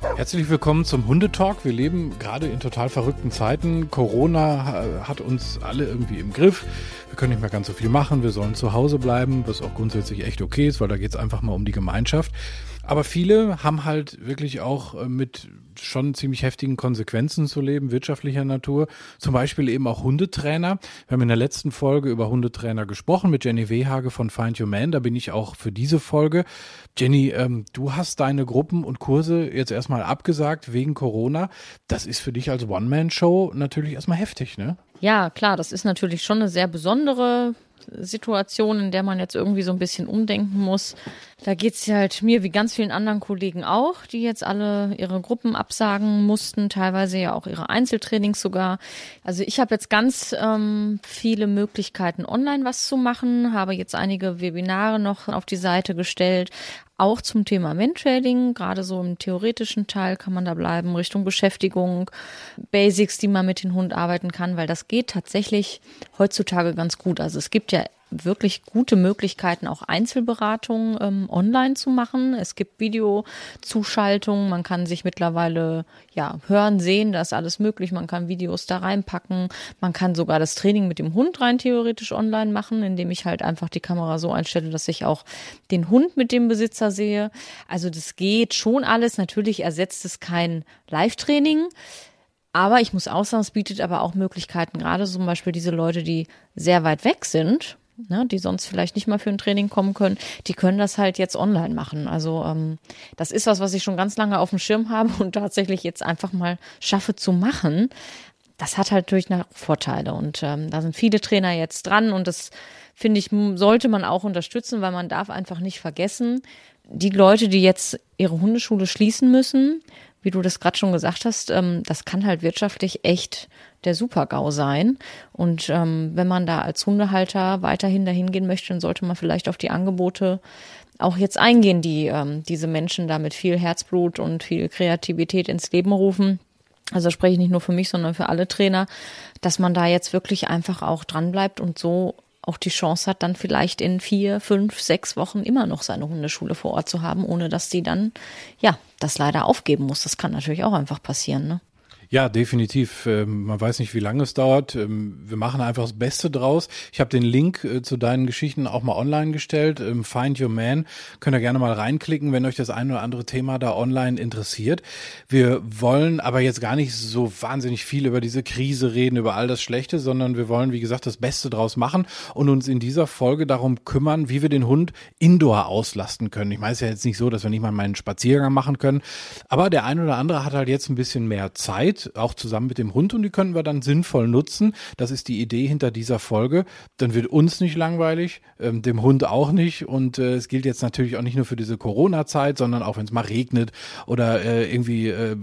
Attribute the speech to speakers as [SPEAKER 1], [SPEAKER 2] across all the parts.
[SPEAKER 1] Herzlich willkommen zum Hundetalk. Wir leben gerade in total verrückten Zeiten. Corona hat uns alle irgendwie im Griff. Wir können nicht mehr ganz so viel machen. Wir sollen zu Hause bleiben, was auch grundsätzlich echt okay ist, weil da geht es einfach mal um die Gemeinschaft. Aber viele haben halt wirklich auch äh, mit schon ziemlich heftigen Konsequenzen zu leben, wirtschaftlicher Natur. Zum Beispiel eben auch Hundetrainer. Wir haben in der letzten Folge über Hundetrainer gesprochen mit Jenny Wehage von Find Your Man. Da bin ich auch für diese Folge. Jenny, ähm, du hast deine Gruppen und Kurse jetzt erstmal abgesagt wegen Corona. Das ist für dich als One-Man-Show natürlich erstmal heftig, ne?
[SPEAKER 2] Ja, klar, das ist natürlich schon eine sehr besondere Situation, in der man jetzt irgendwie so ein bisschen umdenken muss. Da geht's halt mir wie ganz vielen anderen Kollegen auch, die jetzt alle ihre Gruppen absagen mussten, teilweise ja auch ihre Einzeltrainings sogar. Also ich habe jetzt ganz ähm, viele Möglichkeiten, online was zu machen, habe jetzt einige Webinare noch auf die Seite gestellt, auch zum Thema Mentrading, gerade so im theoretischen Teil kann man da bleiben, Richtung Beschäftigung, Basics, die man mit dem Hund arbeiten kann, weil das geht tatsächlich heutzutage ganz gut. Also es gibt ja wirklich gute Möglichkeiten, auch Einzelberatungen ähm, online zu machen. Es gibt Videozuschaltungen, man kann sich mittlerweile ja hören, sehen, da ist alles möglich. Man kann Videos da reinpacken, man kann sogar das Training mit dem Hund rein theoretisch online machen, indem ich halt einfach die Kamera so einstelle, dass ich auch den Hund mit dem Besitzer sehe. Also das geht schon alles. Natürlich ersetzt es kein Live-Training. Aber ich muss auch sagen, es bietet aber auch Möglichkeiten, gerade zum Beispiel diese Leute, die sehr weit weg sind, ne, die sonst vielleicht nicht mal für ein Training kommen können, die können das halt jetzt online machen. Also ähm, das ist was, was ich schon ganz lange auf dem Schirm habe und tatsächlich jetzt einfach mal schaffe zu machen. Das hat halt natürlich Vorteile und ähm, da sind viele Trainer jetzt dran und das finde ich, sollte man auch unterstützen, weil man darf einfach nicht vergessen, die Leute, die jetzt ihre Hundeschule schließen müssen, wie du das gerade schon gesagt hast, ähm, das kann halt wirtschaftlich echt der Super-GAU sein. Und ähm, wenn man da als Hundehalter weiterhin dahin gehen möchte, dann sollte man vielleicht auf die Angebote auch jetzt eingehen, die ähm, diese Menschen da mit viel Herzblut und viel Kreativität ins Leben rufen. Also spreche ich nicht nur für mich, sondern für alle Trainer, dass man da jetzt wirklich einfach auch dran bleibt und so auch die Chance hat, dann vielleicht in vier, fünf, sechs Wochen immer noch seine Hundeschule vor Ort zu haben, ohne dass sie dann, ja, das leider aufgeben muss. Das kann natürlich auch einfach passieren, ne?
[SPEAKER 1] Ja, definitiv. Ähm, man weiß nicht, wie lange es dauert. Ähm, wir machen einfach das Beste draus. Ich habe den Link äh, zu deinen Geschichten auch mal online gestellt. Ähm, Find Your Man. Könnt ihr gerne mal reinklicken, wenn euch das ein oder andere Thema da online interessiert. Wir wollen aber jetzt gar nicht so wahnsinnig viel über diese Krise reden, über all das Schlechte, sondern wir wollen, wie gesagt, das Beste draus machen und uns in dieser Folge darum kümmern, wie wir den Hund indoor auslasten können. Ich meine, es ist ja jetzt nicht so, dass wir nicht mal meinen Spaziergang machen können. Aber der ein oder andere hat halt jetzt ein bisschen mehr Zeit Zeit, auch zusammen mit dem Hund und die können wir dann sinnvoll nutzen. Das ist die Idee hinter dieser Folge. Dann wird uns nicht langweilig, ähm, dem Hund auch nicht und äh, es gilt jetzt natürlich auch nicht nur für diese Corona-Zeit, sondern auch wenn es mal regnet oder äh, irgendwie äh,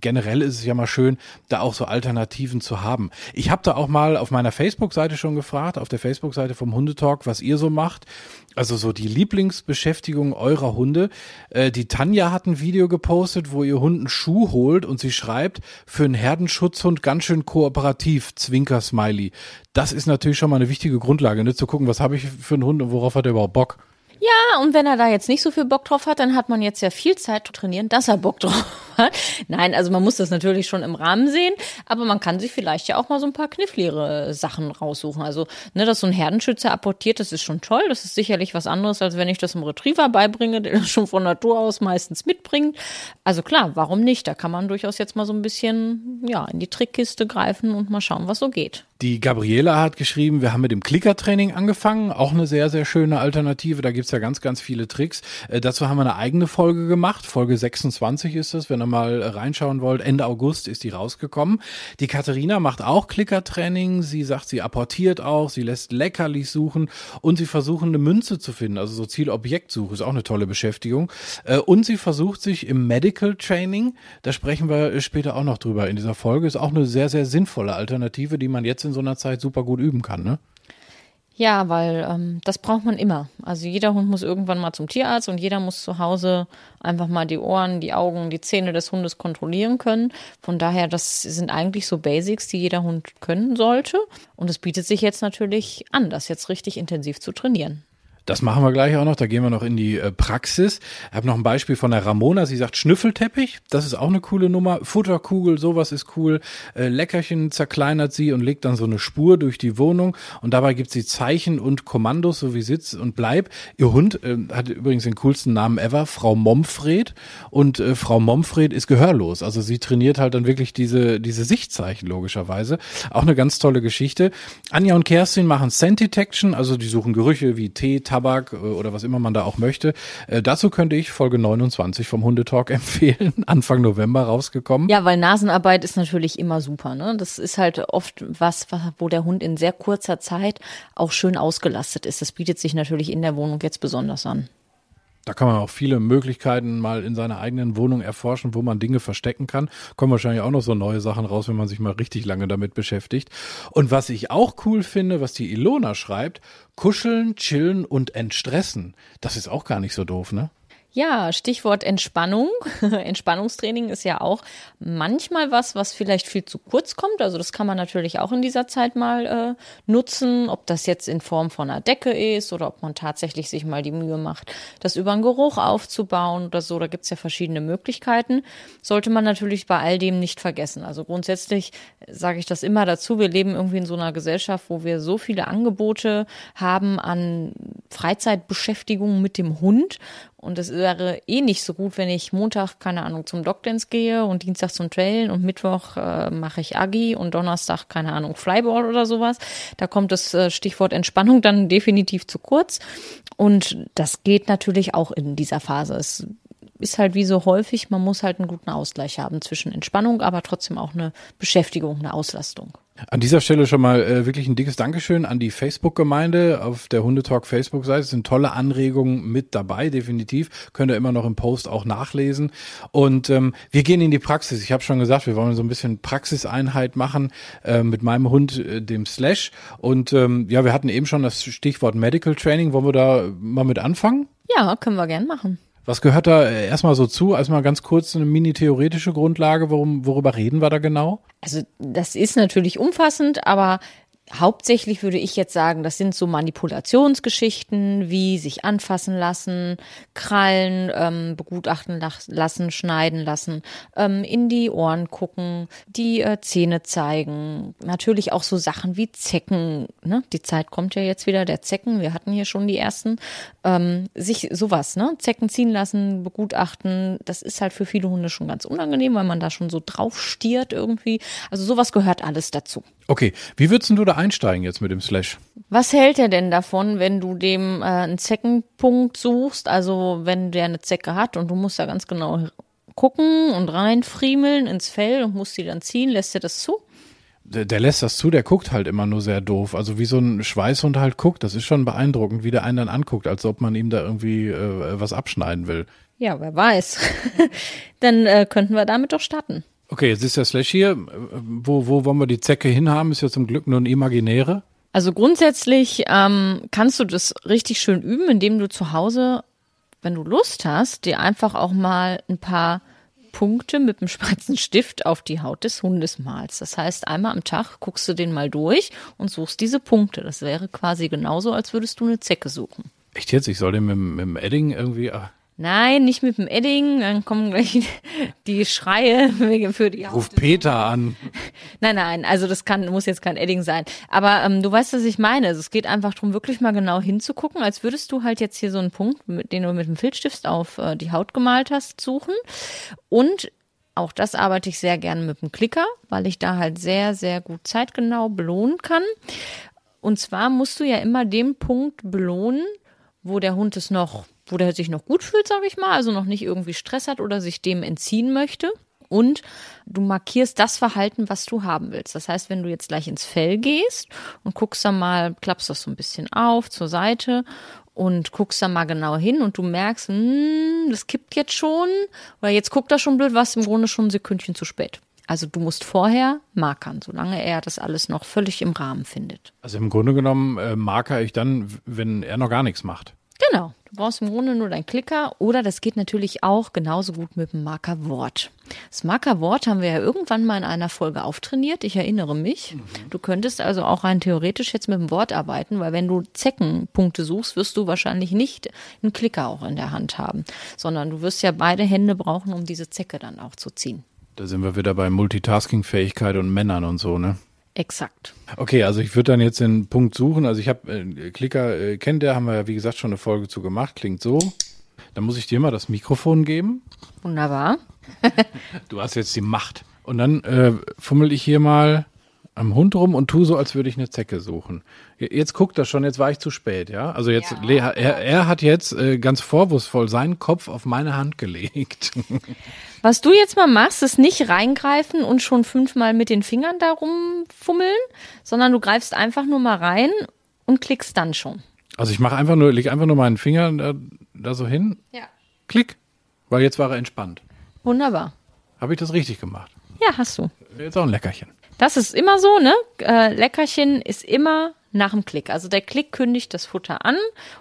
[SPEAKER 1] generell ist es ja mal schön, da auch so Alternativen zu haben. Ich habe da auch mal auf meiner Facebook-Seite schon gefragt, auf der Facebook-Seite vom Hundetalk, was ihr so macht also so die Lieblingsbeschäftigung eurer Hunde. Äh, die Tanja hat ein Video gepostet, wo ihr Hund einen Schuh holt und sie schreibt, für einen Herdenschutzhund ganz schön kooperativ, Zwinker-Smiley. Das ist natürlich schon mal eine wichtige Grundlage, ne? zu gucken, was habe ich für einen Hund und worauf hat er überhaupt Bock.
[SPEAKER 2] Ja, und wenn er da jetzt nicht so viel Bock drauf hat, dann hat man jetzt ja viel Zeit zu trainieren, dass er Bock drauf hat. Nein, also man muss das natürlich schon im Rahmen sehen, aber man kann sich vielleicht ja auch mal so ein paar kniffligere Sachen raussuchen. Also, ne, dass so ein Herdenschützer apportiert, das ist schon toll. Das ist sicherlich was anderes, als wenn ich das im Retriever beibringe, der das schon von Natur aus meistens mitbringt. Also klar, warum nicht? Da kann man durchaus jetzt mal so ein bisschen, ja, in die Trickkiste greifen und mal schauen, was so geht.
[SPEAKER 1] Die Gabriela hat geschrieben, wir haben mit dem Klickertraining angefangen, auch eine sehr, sehr schöne Alternative. Da gibt's ja ganz, ganz viele Tricks. Äh, dazu haben wir eine eigene Folge gemacht. Folge 26 ist es, wenn ihr mal reinschauen wollt. Ende August ist die rausgekommen. Die Katharina macht auch Klickertraining. Sie sagt, sie apportiert auch, sie lässt leckerlich suchen und sie versuchen eine Münze zu finden. Also so Zielobjektsuche ist auch eine tolle Beschäftigung. Äh, und sie versucht sich im Medical Training, da sprechen wir später auch noch drüber in dieser Folge, ist auch eine sehr, sehr sinnvolle Alternative, die man jetzt in so einer Zeit super gut üben kann, ne?
[SPEAKER 2] Ja, weil ähm, das braucht man immer. Also jeder Hund muss irgendwann mal zum Tierarzt und jeder muss zu Hause einfach mal die Ohren, die Augen, die Zähne des Hundes kontrollieren können. Von daher, das sind eigentlich so Basics, die jeder Hund können sollte. Und es bietet sich jetzt natürlich an, das jetzt richtig intensiv zu trainieren.
[SPEAKER 1] Das machen wir gleich auch noch. Da gehen wir noch in die äh, Praxis. Ich habe noch ein Beispiel von der Ramona. Sie sagt Schnüffelteppich. Das ist auch eine coole Nummer. Futterkugel, sowas ist cool. Äh, Leckerchen zerkleinert sie und legt dann so eine Spur durch die Wohnung. Und dabei gibt sie Zeichen und Kommandos, so wie Sitz und Bleib. Ihr Hund äh, hat übrigens den coolsten Namen ever, Frau Momfred. Und äh, Frau Momfred ist gehörlos. Also sie trainiert halt dann wirklich diese, diese Sichtzeichen logischerweise. Auch eine ganz tolle Geschichte. Anja und Kerstin machen Scent Detection. Also die suchen Gerüche wie Tee, Tabak äh, oder was immer man da auch möchte. Äh, dazu könnte ich Folge 29 vom Hundetalk empfehlen, Anfang November rausgekommen.
[SPEAKER 2] Ja, weil Nasenarbeit ist natürlich immer super. Ne? Das ist halt oft was, wo der Hund in sehr kurzer Zeit auch schön ausgelastet ist. Das bietet sich natürlich in der Wohnung jetzt besonders an.
[SPEAKER 1] Da kann man auch viele Möglichkeiten mal in seiner eigenen Wohnung erforschen, wo man Dinge verstecken kann. Kommen wahrscheinlich auch noch so neue Sachen raus, wenn man sich mal richtig lange damit beschäftigt. Und was ich auch cool finde, was die Ilona schreibt, kuscheln, chillen und entstressen. Das ist auch gar nicht so doof, ne?
[SPEAKER 2] Ja, Stichwort Entspannung. Entspannungstraining ist ja auch manchmal was, was vielleicht viel zu kurz kommt. Also das kann man natürlich auch in dieser Zeit mal äh, nutzen, ob das jetzt in Form von einer Decke ist oder ob man tatsächlich sich mal die Mühe macht, das über einen Geruch aufzubauen oder so. Da gibt's ja verschiedene Möglichkeiten. Sollte man natürlich bei all dem nicht vergessen. Also grundsätzlich sage ich das immer dazu. Wir leben irgendwie in so einer Gesellschaft, wo wir so viele Angebote haben an Freizeitbeschäftigung mit dem Hund und es wäre eh nicht so gut, wenn ich Montag, keine Ahnung, zum Dogdance gehe und Dienstag zum Trailen und Mittwoch äh, mache ich Agi und Donnerstag, keine Ahnung, Flyball oder sowas. Da kommt das äh, Stichwort Entspannung dann definitiv zu kurz. Und das geht natürlich auch in dieser Phase. Es ist halt wie so häufig, man muss halt einen guten Ausgleich haben zwischen Entspannung, aber trotzdem auch eine Beschäftigung, eine Auslastung.
[SPEAKER 1] An dieser Stelle schon mal äh, wirklich ein dickes Dankeschön an die Facebook-Gemeinde auf der Hundetalk Facebook-Seite. Es sind tolle Anregungen mit dabei, definitiv. Könnt ihr immer noch im Post auch nachlesen. Und ähm, wir gehen in die Praxis. Ich habe schon gesagt, wir wollen so ein bisschen Praxiseinheit machen äh, mit meinem Hund, äh, dem Slash. Und ähm, ja, wir hatten eben schon das Stichwort Medical Training. Wollen wir da mal mit anfangen?
[SPEAKER 2] Ja, können wir gern machen.
[SPEAKER 1] Was gehört da äh, erstmal so zu? Erstmal ganz kurz eine mini-theoretische Grundlage. Worum, worüber reden wir da genau?
[SPEAKER 2] Also, das ist natürlich umfassend, aber Hauptsächlich würde ich jetzt sagen, das sind so Manipulationsgeschichten, wie sich anfassen lassen, Krallen ähm, begutachten lassen, schneiden lassen, ähm, in die Ohren gucken, die äh, Zähne zeigen. Natürlich auch so Sachen wie Zecken. Ne? Die Zeit kommt ja jetzt wieder der Zecken. Wir hatten hier schon die ersten. Ähm, sich sowas, ne? Zecken ziehen lassen, begutachten. Das ist halt für viele Hunde schon ganz unangenehm, weil man da schon so drauf stiert irgendwie. Also sowas gehört alles dazu.
[SPEAKER 1] Okay, wie würdest du da einsteigen jetzt mit dem Slash?
[SPEAKER 2] Was hält er denn davon, wenn du dem äh, einen Zeckenpunkt suchst? Also wenn der eine Zecke hat und du musst da ganz genau gucken und reinfriemeln ins Fell und musst die dann ziehen, lässt er das zu?
[SPEAKER 1] Der, der, lässt das zu, der guckt halt immer nur sehr doof. Also wie so ein Schweißhund halt guckt, das ist schon beeindruckend, wie der einen dann anguckt, als ob man ihm da irgendwie äh, was abschneiden will.
[SPEAKER 2] Ja, wer weiß. dann äh, könnten wir damit doch starten.
[SPEAKER 1] Okay, jetzt ist der Slash hier. Wo, wo wollen wir die Zecke hinhaben? Ist ja zum Glück nur ein imaginäre.
[SPEAKER 2] Also grundsätzlich ähm, kannst du das richtig schön üben, indem du zu Hause, wenn du Lust hast, dir einfach auch mal ein paar Punkte mit dem schwarzen Stift auf die Haut des Hundes malst. Das heißt, einmal am Tag guckst du den mal durch und suchst diese Punkte. Das wäre quasi genauso, als würdest du eine Zecke suchen.
[SPEAKER 1] Echt jetzt? Ich soll den mit, mit dem Edding irgendwie. Ah.
[SPEAKER 2] Nein, nicht mit dem Edding, dann kommen gleich die Schreie für die
[SPEAKER 1] Ruf Peter an.
[SPEAKER 2] Nein, nein, also das kann, muss jetzt kein Edding sein. Aber ähm, du weißt, was ich meine. Also es geht einfach darum, wirklich mal genau hinzugucken, als würdest du halt jetzt hier so einen Punkt, mit, den du mit dem Filzstift auf äh, die Haut gemalt hast, suchen. Und auch das arbeite ich sehr gerne mit dem Klicker, weil ich da halt sehr, sehr gut zeitgenau belohnen kann. Und zwar musst du ja immer den Punkt belohnen, wo der Hund es noch wo der sich noch gut fühlt, sage ich mal, also noch nicht irgendwie Stress hat oder sich dem entziehen möchte. Und du markierst das Verhalten, was du haben willst. Das heißt, wenn du jetzt gleich ins Fell gehst und guckst dann mal, klappst das so ein bisschen auf zur Seite und guckst da mal genau hin und du merkst, hm, das kippt jetzt schon, oder jetzt guckt er schon blöd, was im Grunde schon ein Sekündchen zu spät. Also du musst vorher markern, solange er das alles noch völlig im Rahmen findet.
[SPEAKER 1] Also im Grunde genommen äh, marker ich dann, wenn er noch gar nichts macht.
[SPEAKER 2] Genau. Du brauchst im Grunde nur deinen Klicker oder das geht natürlich auch genauso gut mit dem Markerwort. Das Markerwort haben wir ja irgendwann mal in einer Folge auftrainiert. Ich erinnere mich. Mhm. Du könntest also auch rein theoretisch jetzt mit dem Wort arbeiten, weil wenn du Zeckenpunkte suchst, wirst du wahrscheinlich nicht einen Klicker auch in der Hand haben, sondern du wirst ja beide Hände brauchen, um diese Zecke dann auch zu ziehen.
[SPEAKER 1] Da sind wir wieder bei Multitasking-Fähigkeit und Männern und so, ne?
[SPEAKER 2] Exakt.
[SPEAKER 1] Okay, also ich würde dann jetzt den Punkt suchen. Also ich habe äh, Klicker, äh, kennt der, haben wir ja wie gesagt schon eine Folge zu gemacht. Klingt so. Dann muss ich dir mal das Mikrofon geben.
[SPEAKER 2] Wunderbar.
[SPEAKER 1] du hast jetzt die Macht. Und dann äh, fummel ich hier mal am Hund rum und tu so, als würde ich eine Zecke suchen. Jetzt guckt er schon, jetzt war ich zu spät, ja? Also jetzt, ja. er, er hat jetzt äh, ganz vorwurfsvoll seinen Kopf auf meine Hand gelegt.
[SPEAKER 2] Was du jetzt mal machst, ist nicht reingreifen und schon fünfmal mit den Fingern da rumfummeln, sondern du greifst einfach nur mal rein und klickst dann schon.
[SPEAKER 1] Also ich mache einfach nur, leg einfach nur meinen Finger da, da so hin.
[SPEAKER 2] Ja.
[SPEAKER 1] Klick. Weil jetzt war er entspannt.
[SPEAKER 2] Wunderbar.
[SPEAKER 1] Habe ich das richtig gemacht?
[SPEAKER 2] Ja, hast du.
[SPEAKER 1] Jetzt auch ein Leckerchen.
[SPEAKER 2] Das ist immer so, ne? Äh, Leckerchen ist immer nach dem Klick. Also der Klick kündigt das Futter an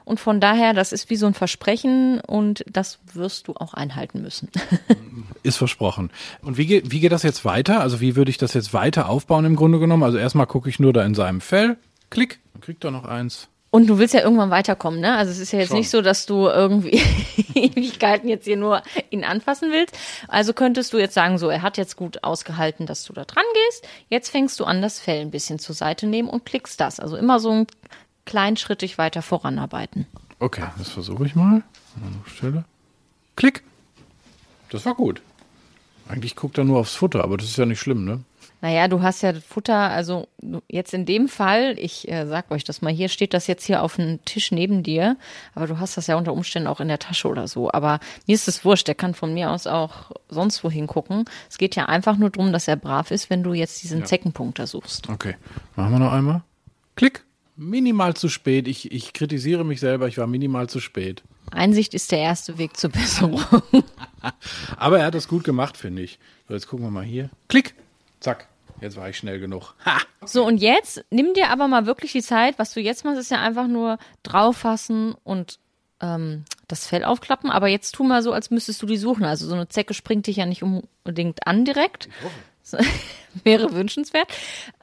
[SPEAKER 2] und von daher, das ist wie so ein Versprechen und das wirst du auch einhalten müssen.
[SPEAKER 1] ist versprochen. Und wie, geht, wie geht das jetzt weiter? Also wie würde ich das jetzt weiter aufbauen im Grunde genommen? Also erstmal gucke ich nur da in seinem Fell, Klick, dann kriegt er noch eins.
[SPEAKER 2] Und du willst ja irgendwann weiterkommen, ne? Also es ist ja jetzt Schon. nicht so, dass du irgendwie Ewigkeiten jetzt hier nur ihn anfassen willst. Also könntest du jetzt sagen, so, er hat jetzt gut ausgehalten, dass du da dran gehst. Jetzt fängst du an, das Fell ein bisschen zur Seite nehmen und klickst das. Also immer so ein kleinschrittig weiter voranarbeiten.
[SPEAKER 1] Okay, das versuche ich mal. Stelle. Klick. Das war gut. Eigentlich guckt er nur aufs Futter, aber das ist ja nicht schlimm, ne?
[SPEAKER 2] Naja, du hast ja Futter, also jetzt in dem Fall, ich äh, sag euch das mal, hier steht das jetzt hier auf dem Tisch neben dir, aber du hast das ja unter Umständen auch in der Tasche oder so. Aber mir ist es wurscht, der kann von mir aus auch sonst wohin gucken. Es geht ja einfach nur darum, dass er brav ist, wenn du jetzt diesen ja. Zeckenpunkt da suchst.
[SPEAKER 1] Okay, machen wir noch einmal. Klick. Minimal zu spät. Ich, ich kritisiere mich selber, ich war minimal zu spät.
[SPEAKER 2] Einsicht ist der erste Weg zur Besserung.
[SPEAKER 1] aber er hat das gut gemacht, finde ich. So, jetzt gucken wir mal hier. Klick. Zack. Jetzt war ich schnell genug. Ha!
[SPEAKER 2] So, und jetzt nimm dir aber mal wirklich die Zeit. Was du jetzt machst, ist ja einfach nur drauffassen und ähm, das Fell aufklappen. Aber jetzt tu mal so, als müsstest du die suchen. Also so eine Zecke springt dich ja nicht unbedingt an direkt. So, wäre wünschenswert.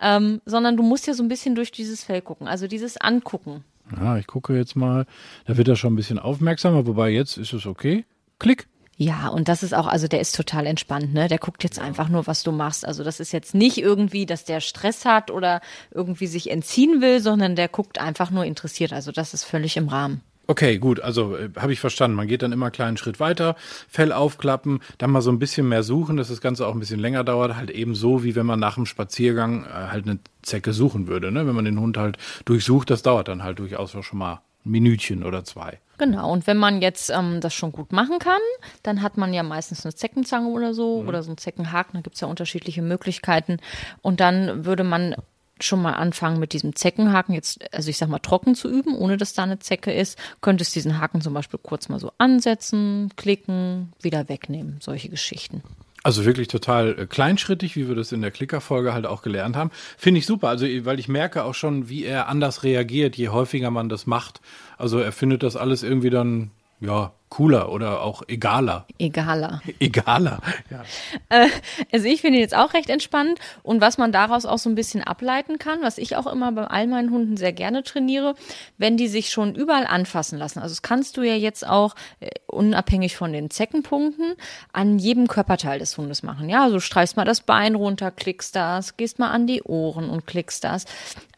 [SPEAKER 2] Ähm, sondern du musst ja so ein bisschen durch dieses Fell gucken. Also dieses Angucken.
[SPEAKER 1] Ja, ich gucke jetzt mal. Da wird er schon ein bisschen aufmerksamer. Wobei jetzt ist es okay. Klick.
[SPEAKER 2] Ja, und das ist auch, also der ist total entspannt, ne? Der guckt jetzt einfach nur, was du machst. Also das ist jetzt nicht irgendwie, dass der Stress hat oder irgendwie sich entziehen will, sondern der guckt einfach nur interessiert. Also das ist völlig im Rahmen.
[SPEAKER 1] Okay, gut, also äh, habe ich verstanden. Man geht dann immer einen kleinen Schritt weiter, Fell aufklappen, dann mal so ein bisschen mehr suchen, dass das Ganze auch ein bisschen länger dauert. Halt eben so, wie wenn man nach dem Spaziergang äh, halt eine Zecke suchen würde. Ne? Wenn man den Hund halt durchsucht, das dauert dann halt durchaus schon mal ein Minütchen oder zwei.
[SPEAKER 2] Genau, und wenn man jetzt ähm, das schon gut machen kann, dann hat man ja meistens eine Zeckenzange oder so mhm. oder so einen Zeckenhaken, da gibt es ja unterschiedliche Möglichkeiten. Und dann würde man schon mal anfangen mit diesem Zeckenhaken, jetzt, also ich sag mal, trocken zu üben, ohne dass da eine Zecke ist, könntest diesen Haken zum Beispiel kurz mal so ansetzen, klicken, wieder wegnehmen, solche Geschichten.
[SPEAKER 1] Also wirklich total äh, kleinschrittig, wie wir das in der Klickerfolge halt auch gelernt haben. Finde ich super, also weil ich merke auch schon, wie er anders reagiert, je häufiger man das macht. Also er findet das alles irgendwie dann, ja, cooler oder auch egaler.
[SPEAKER 2] Egaler.
[SPEAKER 1] Egaler,
[SPEAKER 2] ja. Äh, also ich finde jetzt auch recht entspannt und was man daraus auch so ein bisschen ableiten kann, was ich auch immer bei all meinen Hunden sehr gerne trainiere, wenn die sich schon überall anfassen lassen. Also das kannst du ja jetzt auch äh, unabhängig von den Zeckenpunkten an jedem Körperteil des Hundes machen. Ja, also streichst mal das Bein runter, klickst das, gehst mal an die Ohren und klickst das.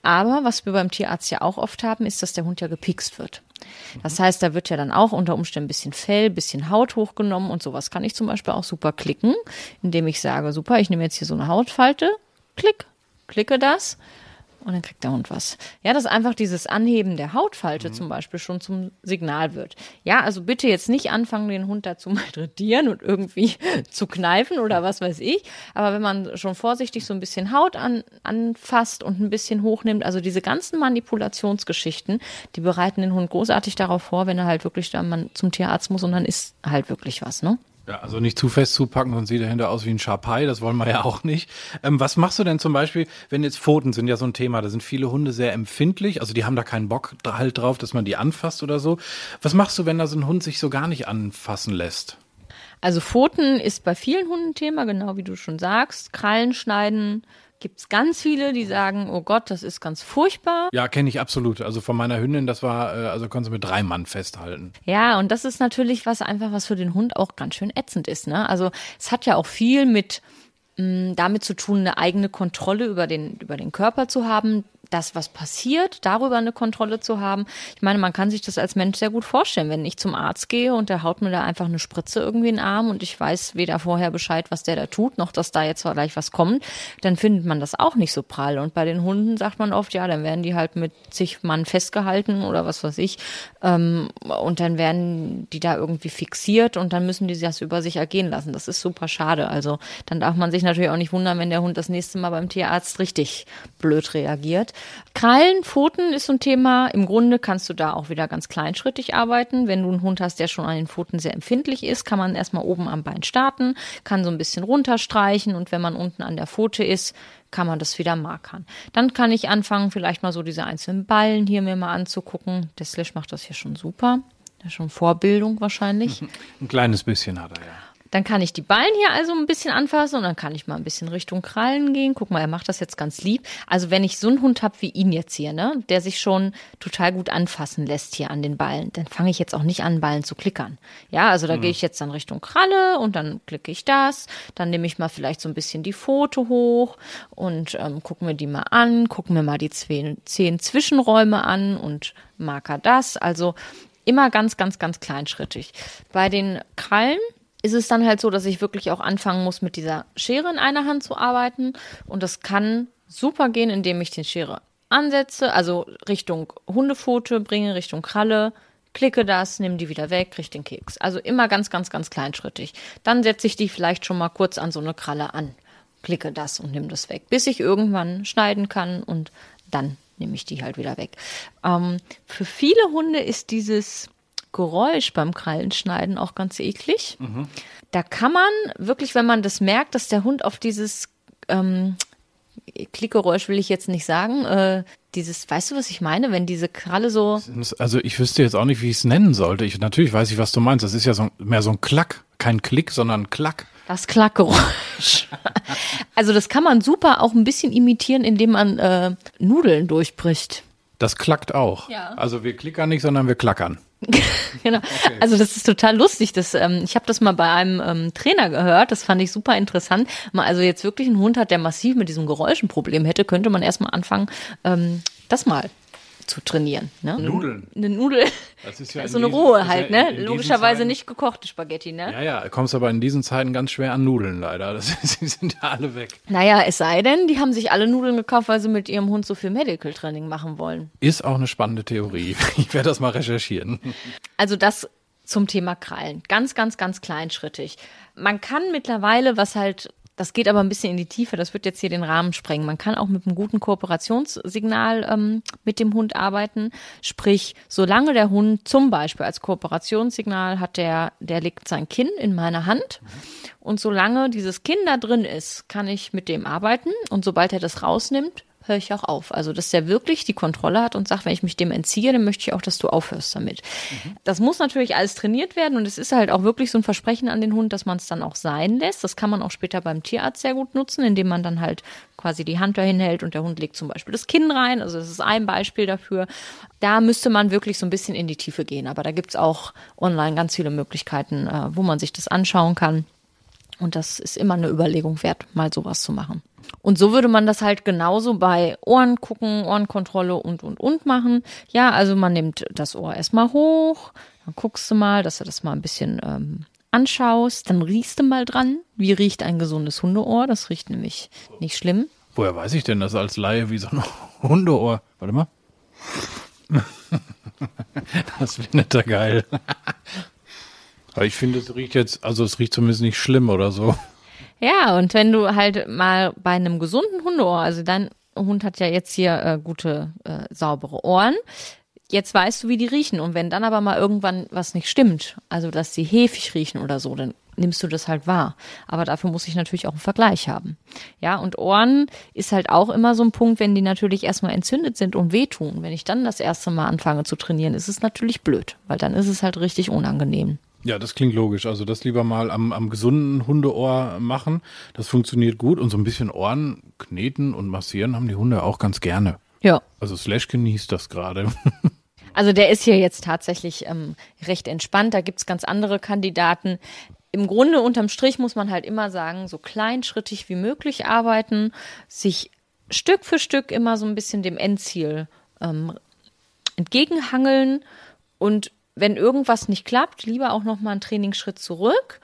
[SPEAKER 2] Aber was wir beim Tierarzt ja auch oft haben, ist, dass der Hund ja gepikst wird. Das heißt, da wird ja dann auch unter Umständen ein bisschen Fell, ein bisschen Haut hochgenommen und sowas kann ich zum Beispiel auch super klicken, indem ich sage, super, ich nehme jetzt hier so eine Hautfalte, klick, klicke das und dann kriegt der Hund was. Ja, dass einfach dieses Anheben der Hautfalte mhm. zum Beispiel schon zum Signal wird. Ja, also bitte jetzt nicht anfangen, den Hund dazu malträtieren und irgendwie zu kneifen oder was weiß ich. Aber wenn man schon vorsichtig so ein bisschen Haut an, anfasst und ein bisschen hochnimmt, also diese ganzen Manipulationsgeschichten, die bereiten den Hund großartig darauf vor, wenn er halt wirklich dann man zum Tierarzt muss und dann ist halt wirklich was, ne?
[SPEAKER 1] Ja, also nicht zu fest zupacken, sonst sieht er hinter aus wie ein Schapai, das wollen wir ja auch nicht. Ähm, was machst du denn zum Beispiel, wenn jetzt Pfoten sind ja so ein Thema, da sind viele Hunde sehr empfindlich, also die haben da keinen Bock halt drauf, dass man die anfasst oder so. Was machst du, wenn da so ein Hund sich so gar nicht anfassen lässt?
[SPEAKER 2] Also Pfoten ist bei vielen Hunden Thema, genau wie du schon sagst. Krallen schneiden, gibt es ganz viele, die sagen, oh Gott, das ist ganz furchtbar.
[SPEAKER 1] Ja, kenne ich absolut. Also von meiner Hündin, das war, äh, also konnte sie mit drei Mann festhalten.
[SPEAKER 2] Ja, und das ist natürlich was einfach, was für den Hund auch ganz schön ätzend ist. Ne? Also es hat ja auch viel mit mh, mm, damit zu tun, eine eigene Kontrolle über den, über den Körper zu haben, das, was passiert, darüber eine Kontrolle zu haben. Ich meine, man kann sich das als Mensch sehr gut vorstellen, wenn ich zum Arzt gehe und der haut mir da einfach eine Spritze irgendwie in den Arm und ich weiß weder vorher Bescheid, was der da tut, noch dass da jetzt gleich was kommt, dann findet man das auch nicht so prall. Und bei den Hunden sagt man oft, ja, dann werden die halt mit zig Mann festgehalten oder was weiß ich. Ähm, und dann werden die da irgendwie fixiert und dann müssen die das über sich ergehen lassen. Das ist super schade. Also dann darf man sich natürlich auch nicht wundern, wenn der Hund das nächste Mal beim Tierarzt richtig blöd reagiert. Krallen, Pfoten ist so ein Thema. Im Grunde kannst du da auch wieder ganz kleinschrittig arbeiten. Wenn du einen Hund hast, der schon an den Pfoten sehr empfindlich ist, kann man erstmal oben am Bein starten, kann so ein bisschen runterstreichen und wenn man unten an der Pfote ist, kann man das wieder markern. Dann kann ich anfangen, vielleicht mal so diese einzelnen Ballen hier mir mal anzugucken. Der Slash macht das hier schon super. Das schon Vorbildung wahrscheinlich.
[SPEAKER 1] Ein kleines bisschen hat er ja.
[SPEAKER 2] Dann kann ich die Ballen hier also ein bisschen anfassen und dann kann ich mal ein bisschen Richtung Krallen gehen. Guck mal, er macht das jetzt ganz lieb. Also wenn ich so einen Hund habe wie ihn jetzt hier, ne, der sich schon total gut anfassen lässt hier an den Ballen, dann fange ich jetzt auch nicht an, Ballen zu klickern. Ja, also da mhm. gehe ich jetzt dann Richtung Kralle und dann klicke ich das. Dann nehme ich mal vielleicht so ein bisschen die Pfote hoch und ähm, gucken wir die mal an, gucken wir mal die zehn, zehn Zwischenräume an und marker das. Also immer ganz, ganz, ganz kleinschrittig. Bei den Krallen ist es dann halt so, dass ich wirklich auch anfangen muss, mit dieser Schere in einer Hand zu arbeiten. Und das kann super gehen, indem ich den Schere ansetze, also Richtung Hundepfote bringe, Richtung Kralle, klicke das, nehme die wieder weg, kriege den Keks. Also immer ganz, ganz, ganz kleinschrittig. Dann setze ich die vielleicht schon mal kurz an so eine Kralle an, klicke das und nehme das weg, bis ich irgendwann schneiden kann und dann nehme ich die halt wieder weg. Ähm, für viele Hunde ist dieses Geräusch beim Krallenschneiden auch ganz eklig. Mhm. Da kann man wirklich, wenn man das merkt, dass der Hund auf dieses ähm, Klickgeräusch will ich jetzt nicht sagen, äh, dieses, weißt du, was ich meine, wenn diese Kralle so.
[SPEAKER 1] Also ich wüsste jetzt auch nicht, wie ich es nennen sollte. Ich, natürlich weiß ich, was du meinst. Das ist ja so, mehr so ein Klack. Kein Klick, sondern Klack.
[SPEAKER 2] Das Klackgeräusch. also das kann man super auch ein bisschen imitieren, indem man äh, Nudeln durchbricht.
[SPEAKER 1] Das klackt auch. Ja. Also wir klickern nicht, sondern wir klackern.
[SPEAKER 2] genau. Okay. Also das ist total lustig. Das, ähm, ich habe das mal bei einem ähm, Trainer gehört. Das fand ich super interessant. Man also jetzt wirklich einen Hund hat, der massiv mit diesem Geräusch ein Problem hätte, könnte man erstmal anfangen, ähm, das mal zu trainieren. Ne?
[SPEAKER 1] Nudeln.
[SPEAKER 2] Eine Nudel.
[SPEAKER 1] Das ist ja
[SPEAKER 2] so eine rohe halt, ja ne? Logischerweise Zeiten, nicht gekochte Spaghetti, ne?
[SPEAKER 1] Ja, ja, kommst aber in diesen Zeiten ganz schwer an Nudeln leider. Das, die sind ja alle weg.
[SPEAKER 2] Naja, es sei denn, die haben sich alle Nudeln gekauft, weil sie mit ihrem Hund so viel Medical Training machen wollen.
[SPEAKER 1] Ist auch eine spannende Theorie. Ich werde das mal recherchieren.
[SPEAKER 2] Also das zum Thema Krallen. Ganz, ganz, ganz kleinschrittig. Man kann mittlerweile, was halt das geht aber ein bisschen in die Tiefe, das wird jetzt hier den Rahmen sprengen. Man kann auch mit einem guten Kooperationssignal ähm, mit dem Hund arbeiten. Sprich, solange der Hund zum Beispiel als Kooperationssignal hat, der, der legt sein Kinn in meine Hand. Und solange dieses Kinn da drin ist, kann ich mit dem arbeiten. Und sobald er das rausnimmt, höre ich auch auf. Also, dass der wirklich die Kontrolle hat und sagt, wenn ich mich dem entziehe, dann möchte ich auch, dass du aufhörst damit. Mhm. Das muss natürlich alles trainiert werden und es ist halt auch wirklich so ein Versprechen an den Hund, dass man es dann auch sein lässt. Das kann man auch später beim Tierarzt sehr gut nutzen, indem man dann halt quasi die Hand dahin hält und der Hund legt zum Beispiel das Kinn rein. Also, das ist ein Beispiel dafür. Da müsste man wirklich so ein bisschen in die Tiefe gehen. Aber da gibt's auch online ganz viele Möglichkeiten, äh, wo man sich das anschauen kann. Und das ist immer eine Überlegung wert, mal sowas zu machen. Und so würde man das halt genauso bei Ohren gucken, Ohrenkontrolle und, und, und machen. Ja, also man nimmt das Ohr erstmal hoch, dann guckst du mal, dass du das mal ein bisschen ähm, anschaust, dann riechst du mal dran. Wie riecht ein gesundes Hundeohr? Das riecht nämlich nicht schlimm.
[SPEAKER 1] Woher weiß ich denn das als Laie wie so ein Hundeohr? Warte mal. das findet er geil. Aber ich finde, es riecht jetzt, also es riecht zumindest nicht schlimm oder so.
[SPEAKER 2] Ja, und wenn du halt mal bei einem gesunden Hundeohr, also dein Hund hat ja jetzt hier äh, gute, äh, saubere Ohren, jetzt weißt du, wie die riechen. Und wenn dann aber mal irgendwann was nicht stimmt, also dass sie hefig riechen oder so, dann nimmst du das halt wahr. Aber dafür muss ich natürlich auch einen Vergleich haben. Ja, und Ohren ist halt auch immer so ein Punkt, wenn die natürlich erstmal entzündet sind und wehtun. Wenn ich dann das erste Mal anfange zu trainieren, ist es natürlich blöd, weil dann ist es halt richtig unangenehm.
[SPEAKER 1] Ja, das klingt logisch. Also das lieber mal am, am gesunden Hundeohr machen. Das funktioniert gut. Und so ein bisschen Ohren kneten und massieren haben die Hunde auch ganz gerne.
[SPEAKER 2] Ja.
[SPEAKER 1] Also Slash genießt das gerade.
[SPEAKER 2] Also der ist hier jetzt tatsächlich ähm, recht entspannt. Da gibt's ganz andere Kandidaten. Im Grunde unterm Strich muss man halt immer sagen, so kleinschrittig wie möglich arbeiten, sich Stück für Stück immer so ein bisschen dem Endziel ähm, entgegenhangeln und wenn irgendwas nicht klappt, lieber auch noch mal einen Trainingsschritt zurück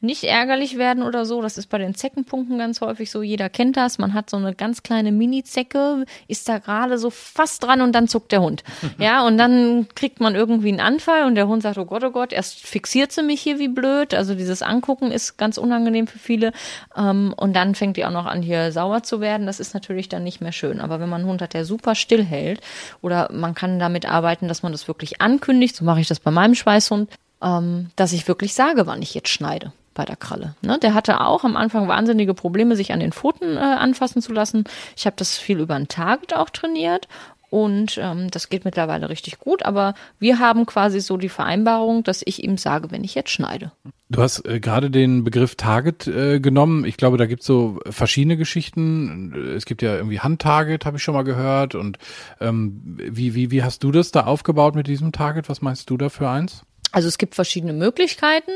[SPEAKER 2] nicht ärgerlich werden oder so. Das ist bei den Zeckenpunkten ganz häufig so. Jeder kennt das. Man hat so eine ganz kleine Mini-Zecke, ist da gerade so fast dran und dann zuckt der Hund. Ja, und dann kriegt man irgendwie einen Anfall und der Hund sagt, oh Gott, oh Gott, erst fixiert sie mich hier wie blöd. Also dieses Angucken ist ganz unangenehm für viele. Ähm, und dann fängt die auch noch an, hier sauer zu werden. Das ist natürlich dann nicht mehr schön. Aber wenn man einen Hund hat, der super still hält oder man kann damit arbeiten, dass man das wirklich ankündigt, so mache ich das bei meinem Schweißhund, ähm, dass ich wirklich sage, wann ich jetzt schneide bei der Kralle. Ne? Der hatte auch am Anfang wahnsinnige Probleme, sich an den Pfoten äh, anfassen zu lassen. Ich habe das viel über den Target auch trainiert und ähm, das geht mittlerweile richtig gut, aber wir haben quasi so die Vereinbarung, dass ich ihm sage, wenn ich jetzt schneide.
[SPEAKER 1] Du hast äh, gerade den Begriff Target äh, genommen. Ich glaube, da gibt es so verschiedene Geschichten. Es gibt ja irgendwie Handtarget, habe ich schon mal gehört. Und ähm, wie, wie, wie hast du das da aufgebaut mit diesem Target? Was meinst du da für eins?
[SPEAKER 2] Also es gibt verschiedene Möglichkeiten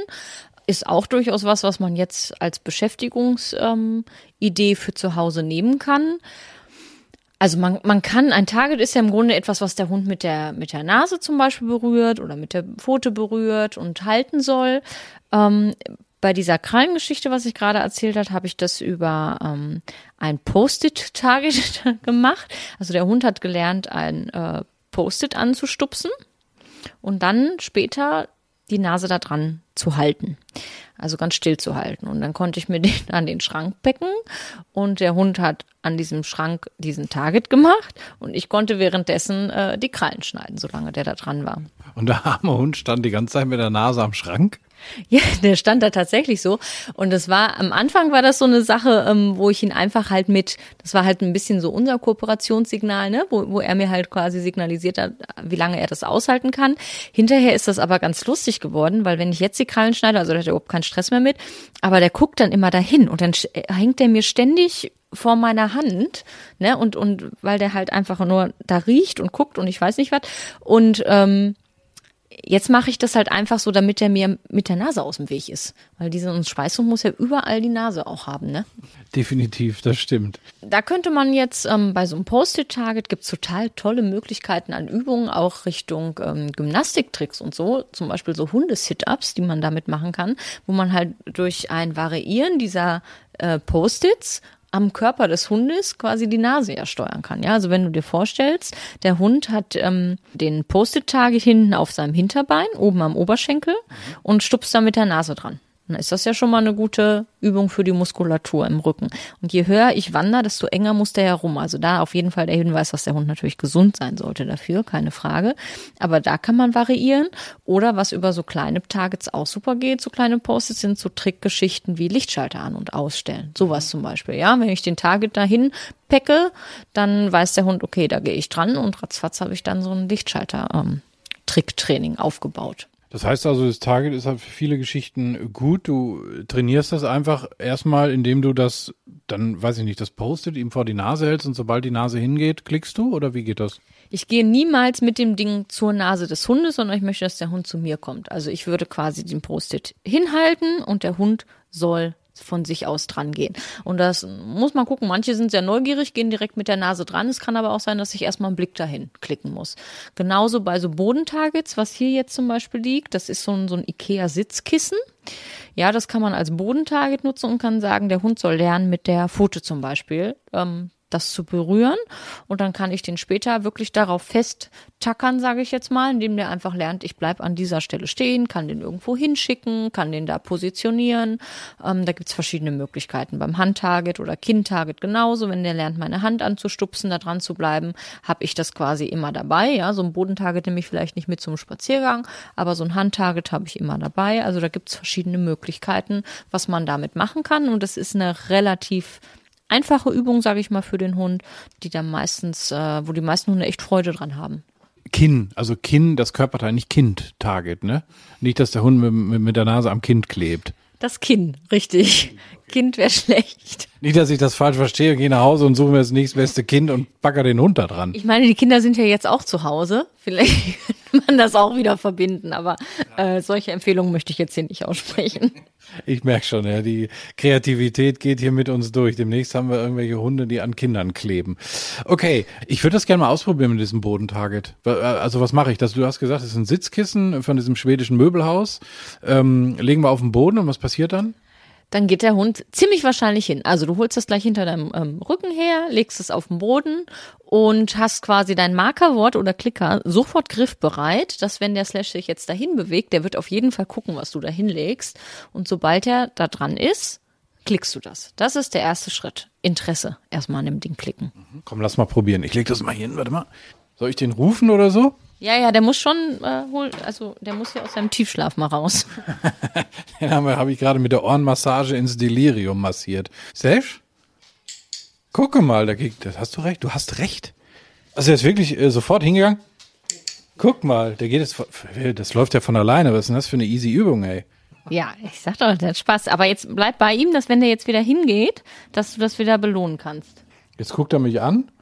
[SPEAKER 2] ist auch durchaus was, was man jetzt als Beschäftigungsidee ähm, für zu Hause nehmen kann. Also man, man kann, ein Target ist ja im Grunde etwas, was der Hund mit der, mit der Nase zum Beispiel berührt oder mit der Pfote berührt und halten soll. Ähm, bei dieser Krallengeschichte, was ich gerade erzählt habe, habe ich das über ähm, ein Post-it-Target gemacht. Also der Hund hat gelernt, ein äh, Post-it anzustupsen und dann später die Nase da dran zu halten. Also ganz still zu halten. Und dann konnte ich mir den an den Schrank becken und der Hund hat an diesem Schrank diesen Target gemacht und ich konnte währenddessen äh, die Krallen schneiden, solange der da dran war.
[SPEAKER 1] Und der arme Hund stand die ganze Zeit mit der Nase am Schrank?
[SPEAKER 2] Ja, der stand da tatsächlich so. Und das war, am Anfang war das so eine Sache, ähm, wo ich ihn einfach halt mit, das war halt ein bisschen so unser Kooperationssignal, ne, wo, wo er mir halt quasi signalisiert hat, wie lange er das aushalten kann. Hinterher ist das aber ganz lustig geworden, weil wenn ich jetzt die Krallen schneide, also da hat er überhaupt keinen Stress mehr mit, aber der guckt dann immer dahin und dann äh, hängt er mir ständig vor meiner Hand, ne, und, und weil der halt einfach nur da riecht und guckt und ich weiß nicht was. Und ähm, jetzt mache ich das halt einfach so, damit er mir mit der Nase aus dem Weg ist. Weil dieser Schweißhund muss ja überall die Nase auch haben, ne?
[SPEAKER 1] Definitiv, das stimmt.
[SPEAKER 2] Da könnte man jetzt ähm, bei so einem Post-it-Target gibt es total tolle Möglichkeiten an Übungen, auch Richtung ähm, Gymnastiktricks und so. Zum Beispiel so Hunde-Sit-Ups, die man damit machen kann, wo man halt durch ein Variieren dieser äh, Post-its am Körper des Hundes quasi die Nase ja steuern kann. Ja, also wenn du dir vorstellst, der Hund hat ähm, den Post-it-Target hinten auf seinem Hinterbein, oben am Oberschenkel und stupst da mit der Nase dran. Dann ist das ja schon mal eine gute Übung für die Muskulatur im Rücken. Und je höher ich wandere, desto enger muss der herum. Also da auf jeden Fall der Hinweis, dass der Hund natürlich gesund sein sollte dafür, keine Frage. Aber da kann man variieren. Oder was über so kleine Targets auch super geht, so kleine Post-its sind so Trickgeschichten wie Lichtschalter an und ausstellen. Sowas zum Beispiel. Ja, wenn ich den Target dahin packe, dann weiß der Hund, okay, da gehe ich dran und ratzfatz habe ich dann so ein Lichtschalter ähm, Tricktraining aufgebaut.
[SPEAKER 1] Das heißt also, das Target ist halt für viele Geschichten gut. Du trainierst das einfach erstmal, indem du das, dann weiß ich nicht, das Post-it ihm vor die Nase hältst und sobald die Nase hingeht, klickst du oder wie geht das?
[SPEAKER 2] Ich gehe niemals mit dem Ding zur Nase des Hundes, sondern ich möchte, dass der Hund zu mir kommt. Also ich würde quasi den Post-it hinhalten und der Hund soll von sich aus dran gehen. Und das muss man gucken. Manche sind sehr neugierig, gehen direkt mit der Nase dran. Es kann aber auch sein, dass ich erstmal einen Blick dahin klicken muss. Genauso bei so Bodentargets, was hier jetzt zum Beispiel liegt, das ist so ein, so ein Ikea-Sitzkissen. Ja, das kann man als Bodentarget nutzen und kann sagen, der Hund soll lernen mit der Pfote zum Beispiel. Ähm, das zu berühren. Und dann kann ich den später wirklich darauf festtackern, sage ich jetzt mal, indem der einfach lernt, ich bleib an dieser Stelle stehen, kann den irgendwo hinschicken, kann den da positionieren. Ähm, da gibt's verschiedene Möglichkeiten. Beim Handtarget oder Kindtarget genauso. Wenn der lernt, meine Hand anzustupsen, da dran zu bleiben, habe ich das quasi immer dabei. Ja, so ein Bodentarget nehme ich vielleicht nicht mit zum Spaziergang, aber so ein Handtarget habe ich immer dabei. Also da gibt's verschiedene Möglichkeiten, was man damit machen kann. Und das ist eine relativ einfache Übung, sage ich mal, für den Hund, die dann meistens, äh, wo die meisten Hunde echt Freude dran haben.
[SPEAKER 1] Kinn, also Kinn, das Körperteil, nicht Kind-Target, ne? Nicht, dass der Hund mit, mit der Nase am Kind klebt.
[SPEAKER 2] Das Kinn, richtig. Kind wäre schlecht.
[SPEAKER 1] Nicht, dass ich das falsch verstehe, gehe nach Hause und suche mir das nächstbeste Kind und packe den Hund da dran.
[SPEAKER 2] Ich meine, die Kinder sind ja jetzt auch zu Hause. Vielleicht könnte man das auch wieder verbinden, aber äh, solche Empfehlungen möchte ich jetzt hier nicht aussprechen.
[SPEAKER 1] Ich merke schon, ja, die Kreativität geht hier mit uns durch. Demnächst haben wir irgendwelche Hunde, die an Kindern kleben. Okay, ich würde das gerne mal ausprobieren mit diesem Bodentarget. Also was mache ich? Das, du hast gesagt, es ist ein Sitzkissen von diesem schwedischen Möbelhaus. Ähm, legen wir auf den Boden und was passiert dann?
[SPEAKER 2] Dann geht der Hund ziemlich wahrscheinlich hin. Also du holst das gleich hinter deinem ähm, Rücken her, legst es auf den Boden und hast quasi dein Markerwort oder Klicker sofort griffbereit, dass wenn der Slash sich jetzt dahin bewegt, der wird auf jeden Fall gucken, was du da hinlegst. Und sobald er da dran ist, klickst du das. Das ist der erste Schritt. Interesse erstmal an dem Ding klicken.
[SPEAKER 1] Mhm. Komm, lass mal probieren. Ich leg das mal hin, warte mal. Soll ich den rufen oder so?
[SPEAKER 2] Ja, ja, der muss schon äh, hol, also der muss ja aus seinem Tiefschlaf mal raus.
[SPEAKER 1] den habe hab ich gerade mit der Ohrenmassage ins Delirium massiert. Sesh? Gucke mal, da geht, das hast du recht, du hast recht. Also er ist wirklich äh, sofort hingegangen. Guck mal, der geht jetzt, das läuft ja von alleine. Was ist denn das für eine easy Übung, ey?
[SPEAKER 2] Ja, ich sag doch, der hat Spaß. Aber jetzt bleib bei ihm, dass wenn der jetzt wieder hingeht, dass du das wieder belohnen kannst.
[SPEAKER 1] Jetzt guckt er mich an,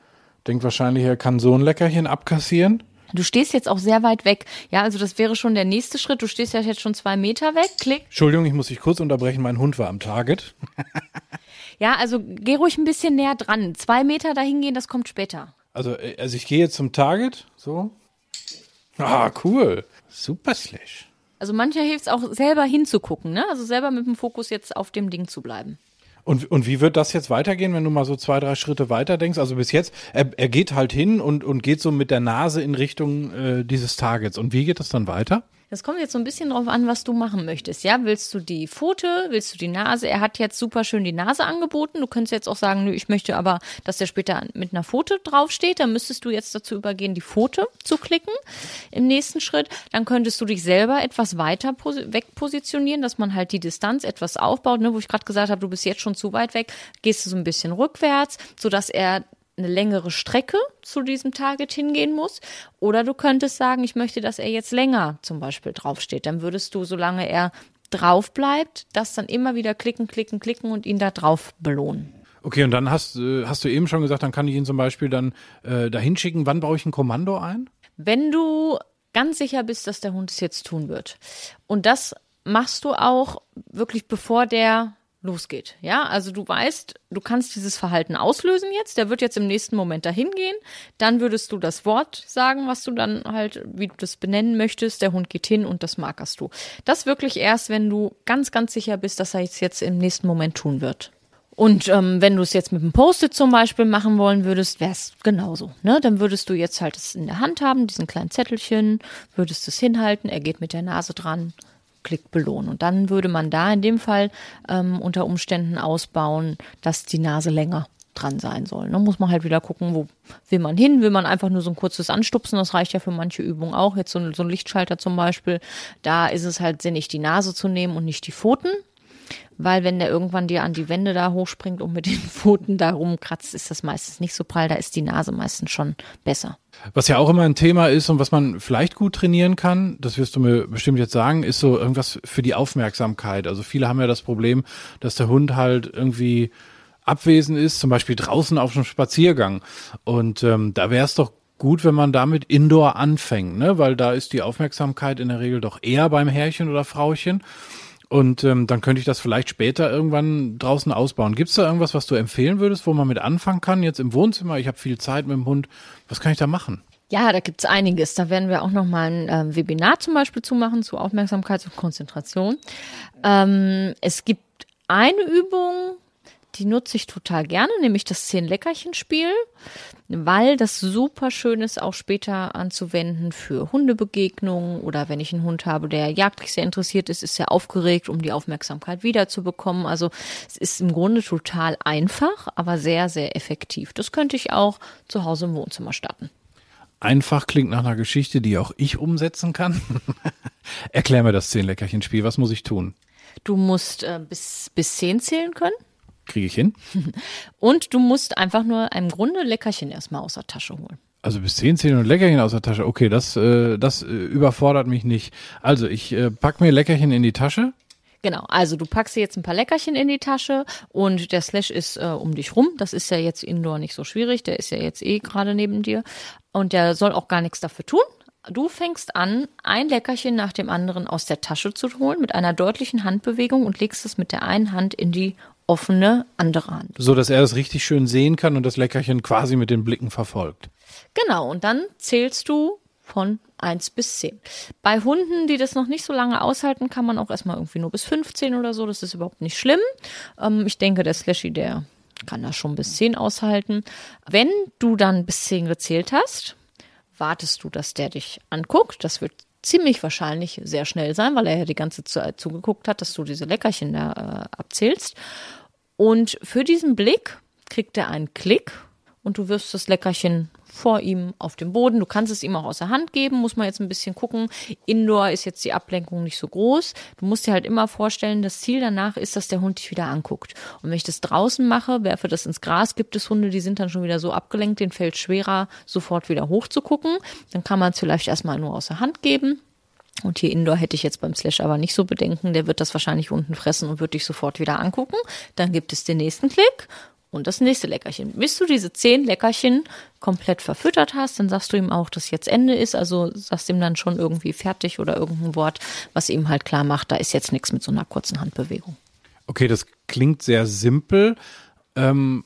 [SPEAKER 1] denkt wahrscheinlich, er kann so ein Leckerchen abkassieren.
[SPEAKER 2] Du stehst jetzt auch sehr weit weg. Ja, also das wäre schon der nächste Schritt. Du stehst ja jetzt schon zwei Meter weg. Klick.
[SPEAKER 1] Entschuldigung, ich muss dich kurz unterbrechen. Mein Hund war am Target.
[SPEAKER 2] ja, also geh ruhig ein bisschen näher dran. Zwei Meter dahin gehen, das kommt später.
[SPEAKER 1] Also, äh, also ich gehe jetzt zum Target. So. Ah, cool. Super Slash.
[SPEAKER 2] Also mancher hilft es auch selber hinzugucken, ne? Also selber mit dem Fokus jetzt auf dem Ding zu bleiben.
[SPEAKER 1] Und, und wie wird das jetzt weitergehen, wenn du mal so zwei, drei Schritte weiter denkst? Also bis jetzt, er, er geht halt hin und, und geht so mit der Nase in Richtung äh, dieses Targets. Und wie geht das dann weiter?
[SPEAKER 2] Das kommt jetzt so ein bisschen drauf an, was du machen möchtest. Ja, willst du die Pfote, willst du die Nase? Er hat jetzt super schön die Nase angeboten. Du könntest jetzt auch sagen, nö, ich möchte aber, dass der später mit einer Pfote draufsteht. Dann müsstest du jetzt dazu übergehen, die Pfote zu klicken im nächsten Schritt. Dann könntest du dich selber etwas weiter wegpositionieren, dass man halt die Distanz etwas aufbaut, ne, wo ich gerade gesagt habe, du bist jetzt schon zu weit weg, gehst du so ein bisschen rückwärts, sodass er eine längere Strecke zu diesem Target hingehen muss. Oder du könntest sagen, ich möchte, dass er jetzt länger zum Beispiel draufsteht. Dann würdest du, solange er drauf bleibt, das dann immer wieder klicken, klicken, klicken und ihn da drauf belohnen.
[SPEAKER 1] Okay, und dann hast, äh, hast du eben schon gesagt, dann kann ich ihn zum Beispiel dann äh, dahin schicken. Wann baue ich ein Kommando ein?
[SPEAKER 2] Wenn du ganz sicher bist, dass der Hund es jetzt tun wird. Und das machst du auch wirklich bevor der losgeht. Ja, also du weißt, du kannst dieses Verhalten auslösen jetzt. Der wird jetzt im nächsten Moment dahin gehen. Dann würdest du das Wort sagen, was du dann halt, wie du das benennen möchtest. Der Hund geht hin und das markerst du. Das wirklich erst, wenn du ganz, ganz sicher bist, dass er es jetzt im nächsten Moment tun wird. Und ähm, wenn du es jetzt mit einem Post-it zum Beispiel machen wollen würdest, wäre es genauso. Ne? Dann würdest du jetzt halt es in der Hand haben, diesen kleinen Zettelchen, würdest es hinhalten, er geht mit der Nase dran, Klick belohnen. Und dann würde man da in dem Fall ähm, unter Umständen ausbauen, dass die Nase länger dran sein soll. Da ne? muss man halt wieder gucken, wo will man hin? Will man einfach nur so ein kurzes Anstupsen? Das reicht ja für manche Übungen auch. Jetzt so ein, so ein Lichtschalter zum Beispiel. Da ist es halt sinnig, die Nase zu nehmen und nicht die Pfoten. Weil wenn der irgendwann dir an die Wände da hochspringt und mit den Pfoten da rumkratzt, ist das meistens nicht so prall. Da ist die Nase meistens schon besser.
[SPEAKER 1] Was ja auch immer ein Thema ist und was man vielleicht gut trainieren kann, das wirst du mir bestimmt jetzt sagen, ist so irgendwas für die Aufmerksamkeit. Also viele haben ja das Problem, dass der Hund halt irgendwie abwesend ist, zum Beispiel draußen auf einem Spaziergang. Und ähm, da wäre es doch gut, wenn man damit Indoor anfängt, ne? weil da ist die Aufmerksamkeit in der Regel doch eher beim Herrchen oder Frauchen. Und ähm, dann könnte ich das vielleicht später irgendwann draußen ausbauen. Gibt es da irgendwas, was du empfehlen würdest, wo man mit anfangen kann? Jetzt im Wohnzimmer, ich habe viel Zeit mit dem Hund. Was kann ich da machen?
[SPEAKER 2] Ja, da gibt's einiges. Da werden wir auch noch mal ein äh, Webinar zum Beispiel zu machen zu Aufmerksamkeit und Konzentration. Ähm, es gibt eine Übung, die nutze ich total gerne, nämlich das Zehn-Leckerchen-Spiel, weil das super schön ist, auch später anzuwenden für Hundebegegnungen oder wenn ich einen Hund habe, der jagdlich sehr interessiert ist, ist sehr aufgeregt, um die Aufmerksamkeit wiederzubekommen. Also es ist im Grunde total einfach, aber sehr, sehr effektiv. Das könnte ich auch zu Hause im Wohnzimmer starten.
[SPEAKER 1] Einfach klingt nach einer Geschichte, die auch ich umsetzen kann. Erklär mir das Zehn-Leckerchen-Spiel. Was muss ich tun?
[SPEAKER 2] Du musst äh, bis, bis zehn zählen können.
[SPEAKER 1] Kriege ich hin.
[SPEAKER 2] Und du musst einfach nur im Grunde Leckerchen erstmal aus der Tasche holen.
[SPEAKER 1] Also bis 10 Zähne und Leckerchen aus der Tasche. Okay, das, äh, das äh, überfordert mich nicht. Also ich äh, pack mir Leckerchen in die Tasche.
[SPEAKER 2] Genau, also du packst dir jetzt ein paar Leckerchen in die Tasche und der Slash ist äh, um dich rum. Das ist ja jetzt indoor nicht so schwierig, der ist ja jetzt eh gerade neben dir und der soll auch gar nichts dafür tun. Du fängst an, ein Leckerchen nach dem anderen aus der Tasche zu holen mit einer deutlichen Handbewegung und legst es mit der einen Hand in die offene andere Hand.
[SPEAKER 1] So dass er es richtig schön sehen kann und das Leckerchen quasi mit den Blicken verfolgt.
[SPEAKER 2] Genau, und dann zählst du von 1 bis 10. Bei Hunden, die das noch nicht so lange aushalten, kann man auch erstmal irgendwie nur bis 15 oder so. Das ist überhaupt nicht schlimm. Ähm, ich denke, der Slashy, der kann das schon bis 10 aushalten. Wenn du dann bis 10 gezählt hast, wartest du, dass der dich anguckt. Das wird ziemlich wahrscheinlich sehr schnell sein, weil er ja die ganze Zeit zugeguckt hat, dass du diese Leckerchen da äh, abzählst. Und für diesen Blick kriegt er einen Klick und du wirfst das Leckerchen vor ihm auf den Boden. Du kannst es ihm auch aus der Hand geben, muss man jetzt ein bisschen gucken. Indoor ist jetzt die Ablenkung nicht so groß. Du musst dir halt immer vorstellen, das Ziel danach ist, dass der Hund dich wieder anguckt. Und wenn ich das draußen mache, werfe das ins Gras, gibt es Hunde, die sind dann schon wieder so abgelenkt, denen fällt schwerer, sofort wieder hoch zu gucken. Dann kann man es vielleicht erstmal nur aus der Hand geben und hier Indoor hätte ich jetzt beim Slash aber nicht so bedenken. Der wird das wahrscheinlich unten fressen und wird dich sofort wieder angucken. Dann gibt es den nächsten Klick und das nächste Leckerchen. Bis du diese zehn Leckerchen komplett verfüttert hast, dann sagst du ihm auch, dass jetzt Ende ist. Also sagst ihm dann schon irgendwie fertig oder irgendein Wort, was ihm halt klar macht, da ist jetzt nichts mit so einer kurzen Handbewegung.
[SPEAKER 1] Okay, das klingt sehr simpel. Ähm,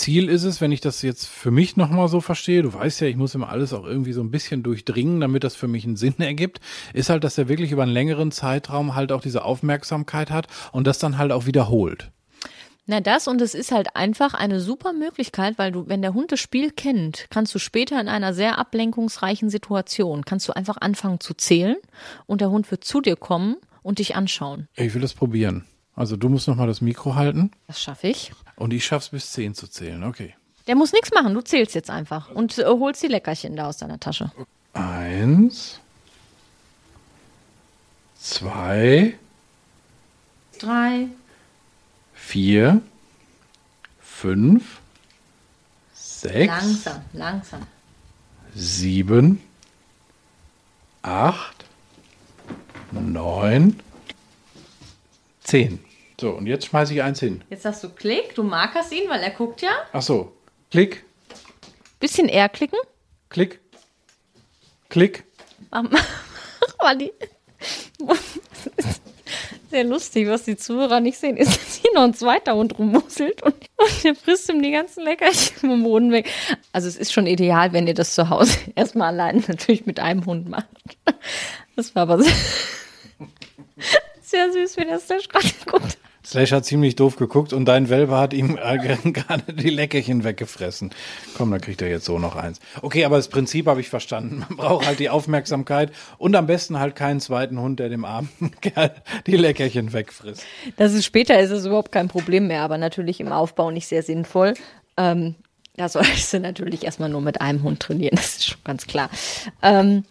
[SPEAKER 1] Ziel ist es, wenn ich das jetzt für mich nochmal so verstehe, du weißt ja, ich muss immer alles auch irgendwie so ein bisschen durchdringen, damit das für mich einen Sinn ergibt, ist halt, dass er wirklich über einen längeren Zeitraum halt auch diese Aufmerksamkeit hat und das dann halt auch wiederholt.
[SPEAKER 2] Na, das und es ist halt einfach eine super Möglichkeit, weil du, wenn der Hund das Spiel kennt, kannst du später in einer sehr ablenkungsreichen Situation, kannst du einfach anfangen zu zählen und der Hund wird zu dir kommen und dich anschauen.
[SPEAKER 1] Ich will das probieren. Also du musst nochmal das Mikro halten.
[SPEAKER 2] Das schaffe ich.
[SPEAKER 1] Und ich schaff's bis zehn zu zählen, okay.
[SPEAKER 2] Der muss nichts machen, du zählst jetzt einfach und äh, holst die Leckerchen da aus deiner Tasche.
[SPEAKER 1] Eins, zwei,
[SPEAKER 2] drei,
[SPEAKER 1] vier, fünf, sechs.
[SPEAKER 2] Langsam, langsam.
[SPEAKER 1] Sieben, acht, neun, zehn. So, und jetzt schmeiße ich eins hin.
[SPEAKER 2] Jetzt sagst du Klick, du markerst ihn, weil er guckt ja.
[SPEAKER 1] Ach so. Klick,
[SPEAKER 2] Bisschen eher klicken.
[SPEAKER 1] klick, klick.
[SPEAKER 2] Die. Sehr lustig, was die Zuhörer nicht sehen, ist, dass hier noch ein zweiter Hund rummusselt und, und der frisst ihm die ganzen Leckerchen vom Boden weg. Also es ist schon ideal, wenn ihr das zu Hause erstmal allein natürlich mit einem Hund macht. Das war aber sehr, sehr süß, wie der Slash gerade guckt.
[SPEAKER 1] Slash hat ziemlich doof geguckt und dein Welpe hat ihm gerade die Leckerchen weggefressen. Komm, dann kriegt er jetzt so noch eins. Okay, aber das Prinzip habe ich verstanden. Man braucht halt die Aufmerksamkeit und am besten halt keinen zweiten Hund, der dem armen die Leckerchen wegfrisst.
[SPEAKER 2] Das ist später ist es überhaupt kein Problem mehr, aber natürlich im Aufbau nicht sehr sinnvoll. Ähm, da solltest du natürlich erstmal nur mit einem Hund trainieren, das ist schon ganz klar. Ähm,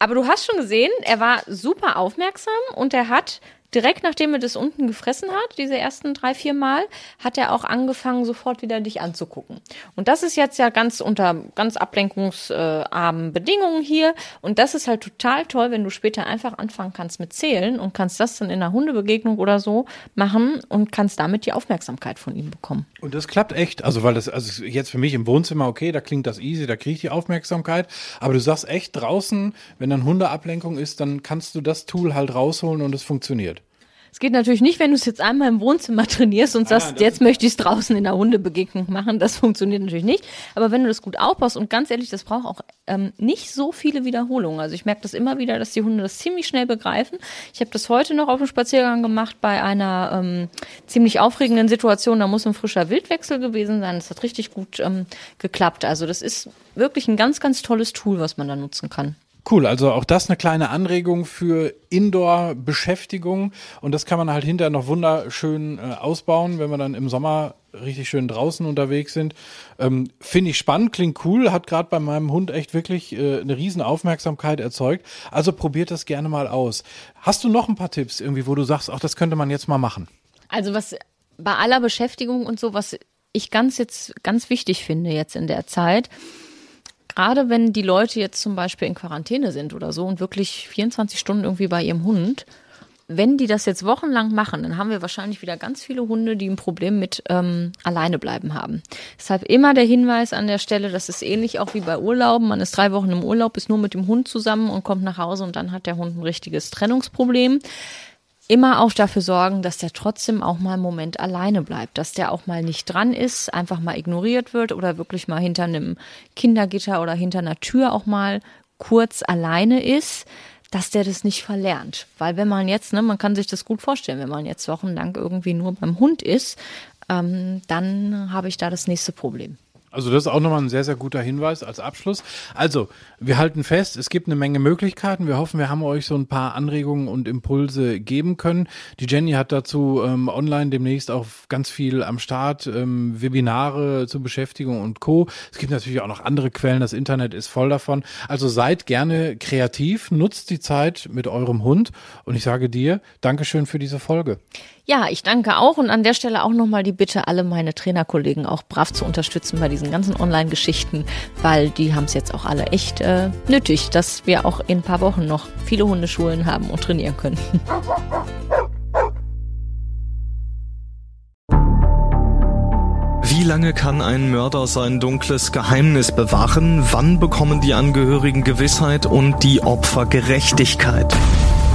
[SPEAKER 2] aber du hast schon gesehen, er war super aufmerksam und er hat direkt nachdem er das unten gefressen hat, diese ersten drei, vier Mal, hat er auch angefangen, sofort wieder dich anzugucken. Und das ist jetzt ja ganz unter ganz ablenkungsarmen Bedingungen hier. Und das ist halt total toll, wenn du später einfach anfangen kannst mit Zählen und kannst das dann in einer Hundebegegnung oder so machen und kannst damit die Aufmerksamkeit von ihm bekommen.
[SPEAKER 1] Und das klappt echt. Also, weil das, also jetzt für mich im Wohnzimmer, okay, da klingt das easy, da kriege ich die Aufmerksamkeit. Aber du sagst echt draußen, wenn dann Hundeablenkung ist, dann kannst du das Tool halt rausholen und es funktioniert.
[SPEAKER 2] Es geht natürlich nicht, wenn du es jetzt einmal im Wohnzimmer trainierst und ah, sagst, jetzt möchte ich es draußen in der Hundebegegnung machen. Das funktioniert natürlich nicht. Aber wenn du das gut aufbaust und ganz ehrlich, das braucht auch ähm, nicht so viele Wiederholungen. Also ich merke das immer wieder, dass die Hunde das ziemlich schnell begreifen. Ich habe das heute noch auf dem Spaziergang gemacht bei einer ähm, ziemlich aufregenden Situation. Da muss ein frischer Wildwechsel gewesen sein. Das hat richtig gut ähm, geklappt. Also das ist wirklich ein ganz, ganz tolles Tool, was man da nutzen kann.
[SPEAKER 1] Cool, also auch das eine kleine Anregung für Indoor-Beschäftigung und das kann man halt hinterher noch wunderschön äh, ausbauen, wenn wir dann im Sommer richtig schön draußen unterwegs sind. Ähm, Finde ich spannend, klingt cool, hat gerade bei meinem Hund echt wirklich äh, eine riesen Aufmerksamkeit erzeugt. Also probiert das gerne mal aus. Hast du noch ein paar Tipps irgendwie, wo du sagst, auch das könnte man jetzt mal machen?
[SPEAKER 2] Also was bei aller Beschäftigung und so, was ich ganz jetzt ganz wichtig finde jetzt in der Zeit, gerade wenn die Leute jetzt zum Beispiel in Quarantäne sind oder so und wirklich 24 Stunden irgendwie bei ihrem Hund, wenn die das jetzt wochenlang machen, dann haben wir wahrscheinlich wieder ganz viele Hunde, die ein Problem mit ähm, alleine bleiben haben. Deshalb immer der Hinweis an der Stelle, das ist ähnlich auch wie bei Urlauben. Man ist drei Wochen im Urlaub, ist nur mit dem Hund zusammen und kommt nach Hause und dann hat der Hund ein richtiges Trennungsproblem immer auch dafür sorgen, dass der trotzdem auch mal einen Moment alleine bleibt, dass der auch mal nicht dran ist, einfach mal ignoriert wird oder wirklich mal hinter einem Kindergitter oder hinter einer Tür auch mal kurz alleine ist, dass der das nicht verlernt. Weil wenn man jetzt, ne, man kann sich das gut vorstellen, wenn man jetzt wochenlang irgendwie nur beim Hund ist, ähm, dann habe ich da das nächste Problem.
[SPEAKER 1] Also das ist auch nochmal ein sehr, sehr guter Hinweis als Abschluss. Also, wir halten fest, es gibt eine Menge Möglichkeiten. Wir hoffen, wir haben euch so ein paar Anregungen und Impulse geben können. Die Jenny hat dazu ähm, online demnächst auch ganz viel am Start, ähm, Webinare zur Beschäftigung und Co. Es gibt natürlich auch noch andere Quellen, das Internet ist voll davon. Also seid gerne kreativ, nutzt die Zeit mit eurem Hund und ich sage dir, Dankeschön für diese Folge.
[SPEAKER 2] Ja, ich danke auch und an der Stelle auch nochmal die Bitte, alle meine Trainerkollegen auch brav zu unterstützen bei diesen ganzen Online-Geschichten, weil die haben es jetzt auch alle echt äh, nötig, dass wir auch in ein paar Wochen noch viele Hundeschulen haben und trainieren können.
[SPEAKER 3] Wie lange kann ein Mörder sein dunkles Geheimnis bewahren? Wann bekommen die Angehörigen Gewissheit und die Opfer Gerechtigkeit?